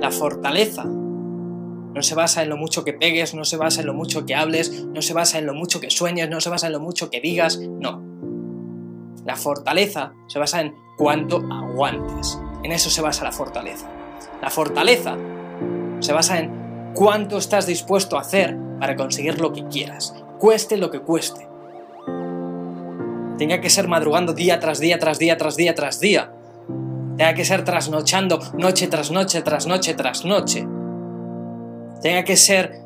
La fortaleza no se basa en lo mucho que pegues, no se basa en lo mucho que hables, no se basa en lo mucho que sueñes, no se basa en lo mucho que digas, no. La fortaleza se basa en cuánto aguantes. En eso se basa la fortaleza. La fortaleza se basa en cuánto estás dispuesto a hacer para conseguir lo que quieras, cueste lo que cueste. Tenga que ser madrugando día tras día, tras día, tras día, tras día. Tenga que ser trasnochando noche tras noche, tras noche, tras noche tenga que ser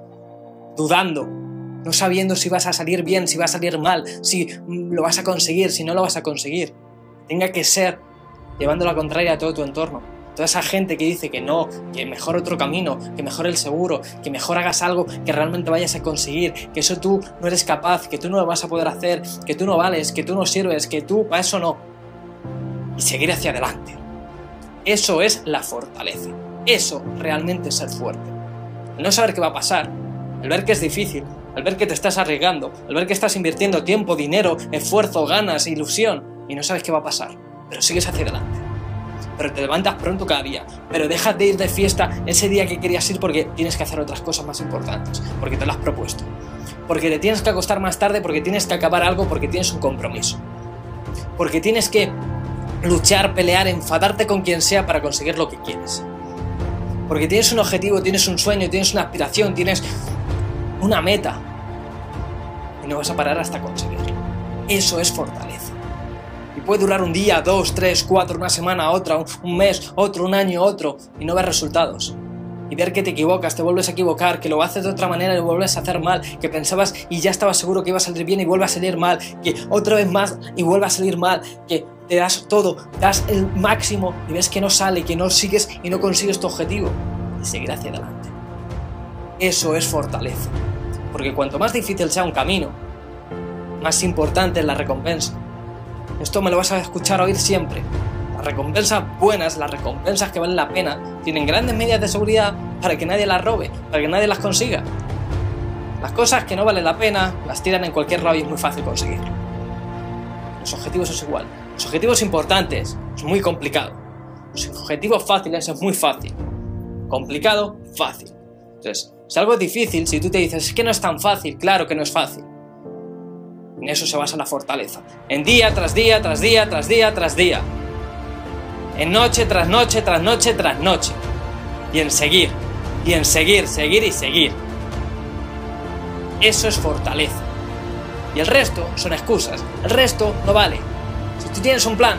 dudando, no sabiendo si vas a salir bien, si va a salir mal, si lo vas a conseguir, si no lo vas a conseguir. Tenga que ser llevando la contraria a todo tu entorno. Toda esa gente que dice que no, que mejor otro camino, que mejor el seguro, que mejor hagas algo que realmente vayas a conseguir, que eso tú no eres capaz, que tú no lo vas a poder hacer, que tú no vales, que tú no sirves, que tú para eso no. Y seguir hacia adelante. Eso es la fortaleza. Eso realmente es ser fuerte el no saber qué va a pasar, el ver que es difícil, el ver que te estás arriesgando, el ver que estás invirtiendo tiempo, dinero, esfuerzo, ganas, ilusión y no sabes qué va a pasar, pero sigues hacia adelante. Pero te levantas pronto cada día, pero dejas de ir de fiesta ese día que querías ir porque tienes que hacer otras cosas más importantes, porque te lo has propuesto. Porque te tienes que acostar más tarde, porque tienes que acabar algo, porque tienes un compromiso. Porque tienes que luchar, pelear, enfadarte con quien sea para conseguir lo que quieres. Porque tienes un objetivo, tienes un sueño, tienes una aspiración, tienes una meta. Y no vas a parar hasta conseguirlo. Eso es fortaleza. Y puede durar un día, dos, tres, cuatro, una semana, otra, un mes, otro, un año, otro, y no ver resultados y ver que te equivocas, te vuelves a equivocar, que lo haces de otra manera y lo vuelves a hacer mal, que pensabas y ya estabas seguro que iba a salir bien y vuelve a salir mal, que otra vez más y vuelve a salir mal, que te das todo, das el máximo y ves que no sale, que no sigues y no consigues tu objetivo y seguir hacia adelante. Eso es fortaleza, porque cuanto más difícil sea un camino, más importante es la recompensa. Esto me lo vas a escuchar oír siempre, recompensas buenas, las recompensas que valen la pena, tienen grandes medidas de seguridad para que nadie las robe, para que nadie las consiga. Las cosas que no valen la pena las tiran en cualquier lado y es muy fácil conseguir. Los objetivos es igual. Los objetivos importantes es muy complicado. Los objetivos fáciles es muy fácil. Complicado, fácil. Entonces, si algo es difícil, si tú te dices, es que no es tan fácil, claro que no es fácil. En eso se basa la fortaleza. En día tras día, tras día, tras día, tras día en noche tras noche, tras noche, tras noche. Y en seguir, y en seguir, seguir y seguir. Eso es fortaleza. Y el resto son excusas. El resto no vale. Si tú tienes un plan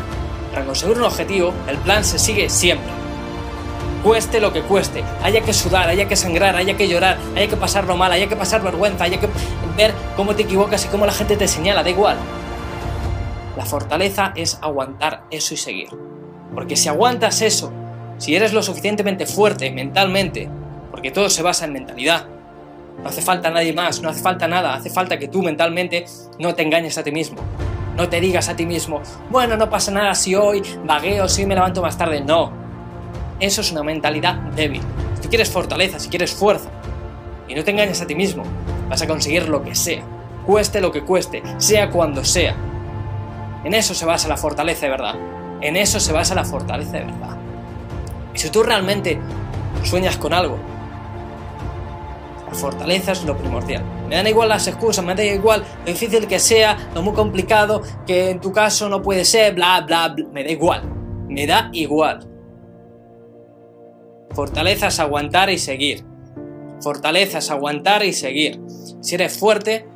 para conseguir un objetivo, el plan se sigue siempre. Cueste lo que cueste, haya que sudar, haya que sangrar, haya que llorar, haya que pasarlo mal, haya que pasar vergüenza, haya que ver cómo te equivocas y cómo la gente te señala, da igual. La fortaleza es aguantar eso y seguir. Porque si aguantas eso, si eres lo suficientemente fuerte mentalmente, porque todo se basa en mentalidad, no hace falta nadie más, no hace falta nada, hace falta que tú mentalmente no te engañes a ti mismo. No te digas a ti mismo, bueno, no pasa nada si hoy vagueo, si me levanto más tarde. No. Eso es una mentalidad débil. Si tú quieres fortaleza, si quieres fuerza, y no te engañes a ti mismo, vas a conseguir lo que sea. Cueste lo que cueste, sea cuando sea. En eso se basa la fortaleza de verdad. En eso se basa la fortaleza de verdad. Y si tú realmente sueñas con algo, fortaleza es lo primordial. Me dan igual las excusas, me da igual lo difícil que sea, lo muy complicado, que en tu caso no puede ser, bla, bla, bla. Me da igual. Me da igual. Fortaleza es aguantar y seguir. Fortaleza es aguantar y seguir. Si eres fuerte,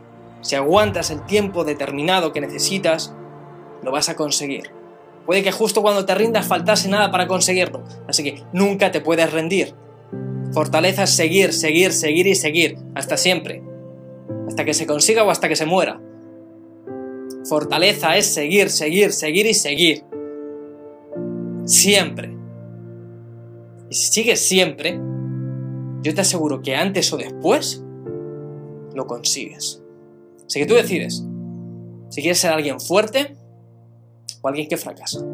si aguantas el tiempo determinado que necesitas, lo vas a conseguir. Puede que justo cuando te rindas faltase nada para conseguirlo, así que nunca te puedes rendir. Fortaleza es seguir, seguir, seguir y seguir, hasta siempre. Hasta que se consiga o hasta que se muera. Fortaleza es seguir, seguir, seguir y seguir. Siempre. Y si sigues siempre, yo te aseguro que antes o después lo consigues. Así que tú decides si quieres ser alguien fuerte o alguien que fracasa.